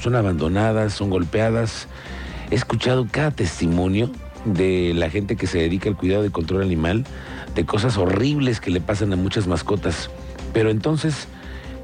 son abandonadas, son golpeadas. He escuchado cada testimonio de la gente que se dedica al cuidado y control animal, de cosas horribles que le pasan a muchas mascotas. Pero entonces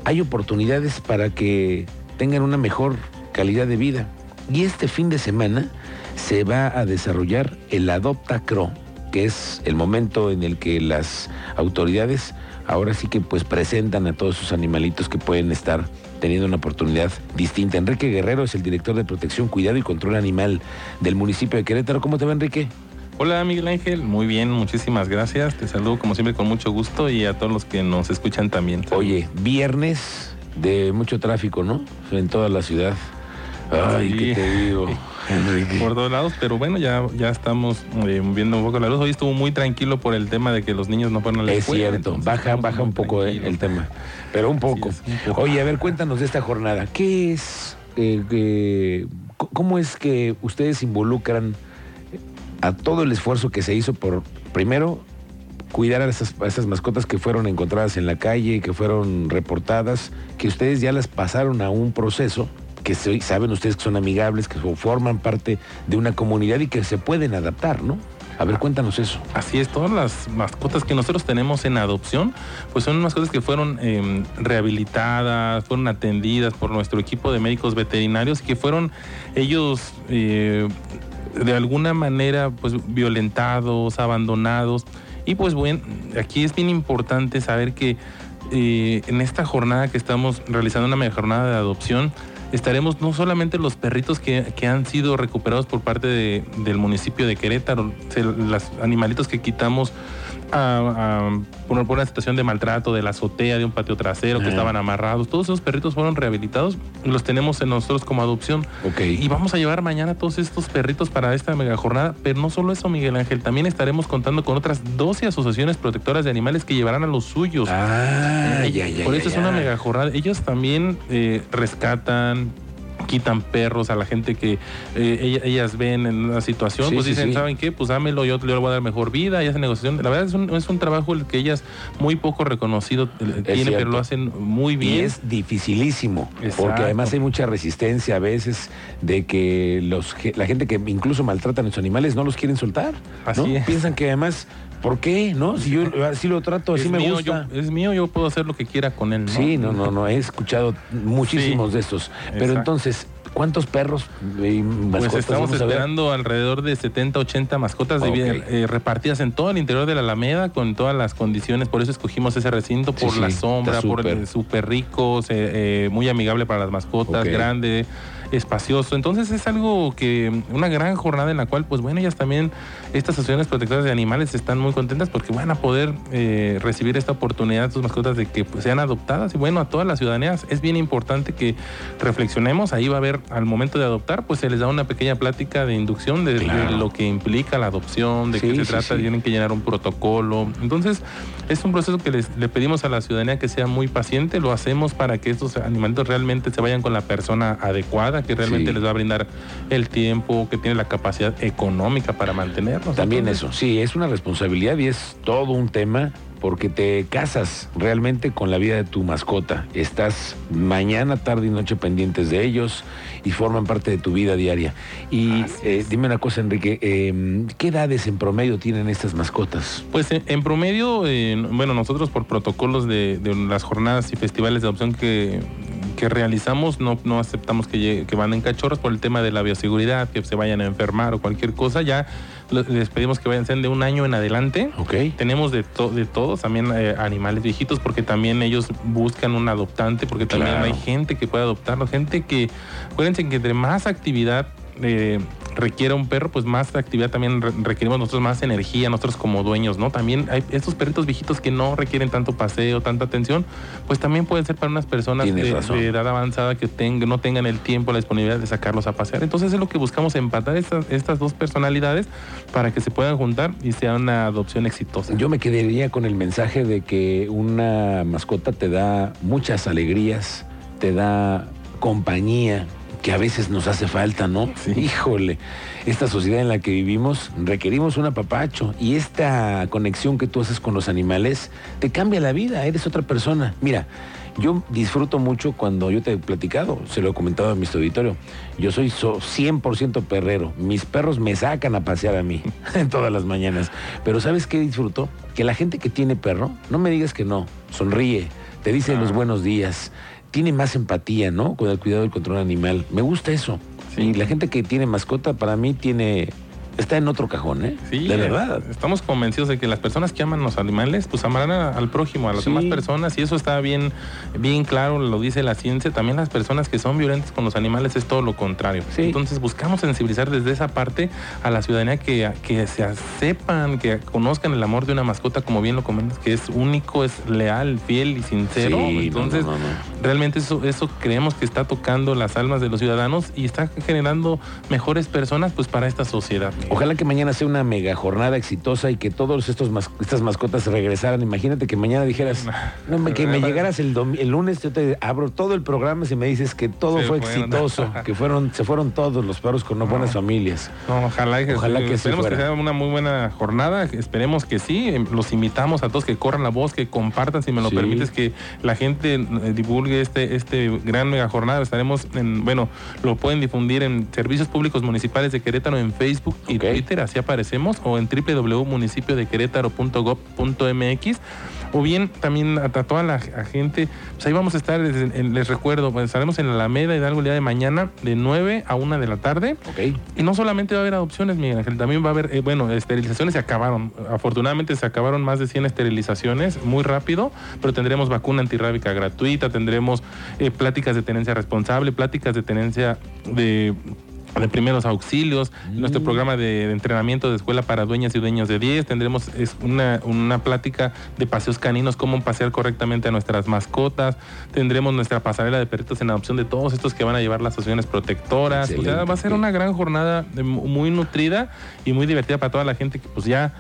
hay oportunidades para que tengan una mejor calidad de vida. Y este fin de semana se va a desarrollar el Adopta Cro, que es el momento en el que las autoridades ahora sí que pues presentan a todos sus animalitos que pueden estar teniendo una oportunidad distinta. Enrique Guerrero es el director de protección, cuidado y control animal del municipio de Querétaro. ¿Cómo te va, Enrique? Hola Miguel Ángel, muy bien, muchísimas gracias. Te saludo como siempre con mucho gusto y a todos los que nos escuchan también. Oye, viernes de mucho tráfico, ¿no? En toda la ciudad. Ay, ¿qué te digo? por todos lados, pero bueno, ya, ya estamos eh, viendo un poco la luz. Hoy estuvo muy tranquilo por el tema de que los niños no fueron a la Es cierto, baja, baja un poco eh, el tema, pero un poco. Oye, a ver, cuéntanos de esta jornada. ¿Qué es, eh, cómo es que ustedes involucran a todo el esfuerzo que se hizo por, primero, cuidar a esas, a esas, mascotas que fueron encontradas en la calle, que fueron reportadas, que ustedes ya las pasaron a un proceso que saben ustedes que son amigables, que forman parte de una comunidad y que se pueden adaptar, ¿no? A ver, cuéntanos eso. Así es, todas las mascotas que nosotros tenemos en adopción, pues son mascotas que fueron em, rehabilitadas, fueron atendidas por nuestro equipo de médicos veterinarios, que fueron ellos eh, de alguna manera pues violentados, abandonados. Y pues bueno, aquí es bien importante saber que eh, en esta jornada que estamos realizando una jornada de adopción, estaremos no solamente los perritos que, han sido recuperados por parte del municipio de Querétaro, los animalitos que quitamos por, una situación de maltrato de la azotea de un patio trasero que estaban amarrados. Todos esos perritos fueron rehabilitados y los tenemos en nosotros como adopción. Y vamos a llevar mañana todos estos perritos para esta mega jornada. Pero no solo eso, Miguel Ángel, también estaremos contando con otras 12 asociaciones protectoras de animales que llevarán a los suyos. Ah, por eso es una mega jornada. Ellos también eh, rescatan, quitan perros a la gente que eh, ellas, ven en una situación, pues dicen, ¿saben qué? Pues dámelo, yo le voy a dar mejor vida y hacen negociación. La verdad es un, es un trabajo el que ellas muy poco reconocido eh, tienen, pero lo hacen muy bien. Y es dificilísimo, porque además hay mucha resistencia a veces de que los la gente que incluso maltrata a los animales no los quieren soltar. Así Piensan que además ¿Por qué? ¿No? Si yo así lo trato, así me gusta. es mío, yo puedo hacer lo que quiera con él. Sí, no, no, no. He escuchado muchísimos de estos. Pero entonces, ¿cuántos perros y mascotas? Pues estamos esperando alrededor de 70, 80 mascotas eh, repartidas en todo el interior de la Alameda con todas las condiciones. Por eso escogimos ese recinto, por la sombra, por el súper rico, eh, muy amigable para las mascotas, grande espacioso. Entonces es algo que, una gran jornada en la cual, pues bueno, ellas también, estas asociaciones protectoras de animales están muy contentas porque van a poder eh, recibir esta oportunidad, sus mascotas, de que pues, sean adoptadas. Y bueno, a todas las ciudadanías es bien importante que reflexionemos. Ahí va a haber, al momento de adoptar, pues se les da una pequeña plática de inducción de, lo que implica la adopción, de qué se trata, tienen que llenar un protocolo. Entonces, es un proceso que les, le pedimos a la ciudadanía que sea muy paciente, lo hacemos para que estos animalitos realmente se vayan con la persona adecuada que realmente les va a brindar el tiempo, que tiene la capacidad económica para mantenerlos. También eso, sí, es una responsabilidad y es todo un tema porque te casas realmente con la vida de tu mascota. Estás mañana, tarde y noche pendientes de ellos y forman parte de tu vida diaria. Y eh, dime una cosa, Enrique, em, ¿qué edades en promedio tienen estas mascotas? Pues en, promedio, bueno, nosotros por protocolos de, las jornadas y festivales de adopción que, que realizamos, no, no aceptamos que, que van en cachorros por el tema de la bioseguridad, que se vayan a enfermar o cualquier cosa. Ya les pedimos que vayan de un año en adelante. Ok. Tenemos de, de todos, también eh, animales viejitos, porque también ellos buscan un adoptante, porque también hay gente que puede adoptarlo, gente que, acuérdense que entre más actividad eh, requiera un perro, pues más actividad también requerimos nosotros más energía, nosotros como dueños, ¿no? También hay estos perritos viejitos que no requieren tanto paseo, tanta atención, pues también pueden ser para unas personas de, edad avanzada que no tengan el tiempo, la disponibilidad de sacarlos a pasear. Entonces es lo que buscamos, empatar estas, estas dos personalidades para que se puedan juntar y sea una adopción exitosa. Yo me quedaría con el mensaje de que una mascota te da muchas alegrías, te da compañía, que a veces nos hace falta, ¿no? Híjole, esta sociedad en la que vivimos requerimos un apapacho y esta conexión que tú haces con los animales te cambia la vida, eres otra persona. Mira, Yo disfruto mucho cuando yo te he platicado, se lo he comentado a mi auditorio. Yo soy so- 100% perrero. Mis perros me sacan a pasear a mí todas las mañanas. Pero ¿sabes qué disfruto? Que la gente que tiene perro, no me digas que no, sonríe, te dice Ah. los buenos días, tiene más empatía, ¿no? Con el cuidado del control animal. Me gusta eso. Sí. Y la gente que tiene mascota, para mí, tiene. Está en otro cajón, ¿eh? Sí, de verdad. Estamos convencidos de que las personas que aman los animales, pues amarán a- al prójimo, a las Sí. demás personas, y eso está bien, bien claro, lo dice la ciencia. También las personas que son violentas con los animales es todo lo contrario. Sí. Entonces buscamos sensibilizar desde esa parte a la ciudadanía que, que se sepan, que conozcan el amor de una mascota, como bien lo comentas, que es único, es leal, fiel y sincero. Entonces, no, no, no. Realmente eso, eso creemos que está tocando las almas de los ciudadanos y está generando mejores personas pues para esta sociedad. Ojalá que mañana sea una mega jornada exitosa y que todos estos mas- estas mascotas regresaran. Imagínate que mañana dijeras, no, que me llegaras el, el lunes, yo te abro todo el programa si me dices que todo Se fue fueron. exitoso, que fueron, se fueron todos los perros con unas buenas familias. No, ojalá, que- Ojalá que esperemos que sea una muy buena jornada, esperemos que sí, Em, los invitamos a todos que corran la voz, que compartan, si me lo Sí. permites, que la gente eh, este, este gran mega jornada, estaremos en, bueno, lo pueden difundir en servicios públicos municipales de Querétaro en Facebook y Ok. Twitter, así aparecemos, o en www.municipiodequerétaro.gov.mx o bien también a, toda la gente, pues ahí vamos a estar, les, les recuerdo, pues estaremos en la Alameda Hidalgo el día de mañana de 9 a 1 de la tarde. ¿Ok? Y no solamente va a haber adopciones, Miguel Ángel, también va a haber, eh, bueno, esterilizaciones se acabaron. Afortunadamente se acabaron más de 100 esterilizaciones muy rápido, pero tendremos vacuna antirrábica gratuita, tendremos eh, pláticas de tenencia responsable, pláticas de tenencia de de primeros auxilios, Mm. nuestro programa de, de entrenamiento de escuela para dueñas y dueños de 10, tendremos es una, una plática de paseos caninos, cómo pasear correctamente a nuestras mascotas, tendremos nuestra pasarela de perritos en adopción de todos estos que van a llevar las asociaciones protectoras, o sea, va a ser una gran jornada de mu- muy nutrida y muy divertida para toda la gente que pues ya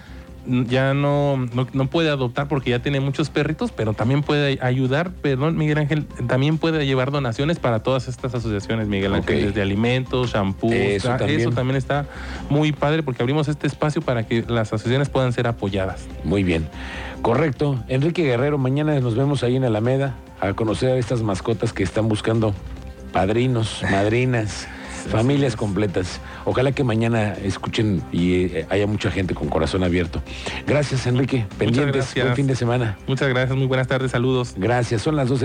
ya no, no, no puede adoptar porque ya tiene muchos perritos, pero también puede ayudar, perdón, Miguel Ángel, también puede llevar donaciones para todas estas asociaciones, Miguel Ángel, desde alimentos, shampoo, Eso también. eso también está muy padre porque abrimos este espacio para que las asociaciones puedan ser apoyadas. Muy bien. Correcto. Enrique Guerrero, mañana nos vemos ahí en Alameda a conocer a estas mascotas que están buscando padrinos, madrinas, familias completas. Ojalá que mañana escuchen y eh, haya mucha gente con corazón abierto. Gracias, Enrique. Pendientes. Buen fin de semana. Muchas gracias, muy buenas tardes, saludos. Gracias. Son las 12 de la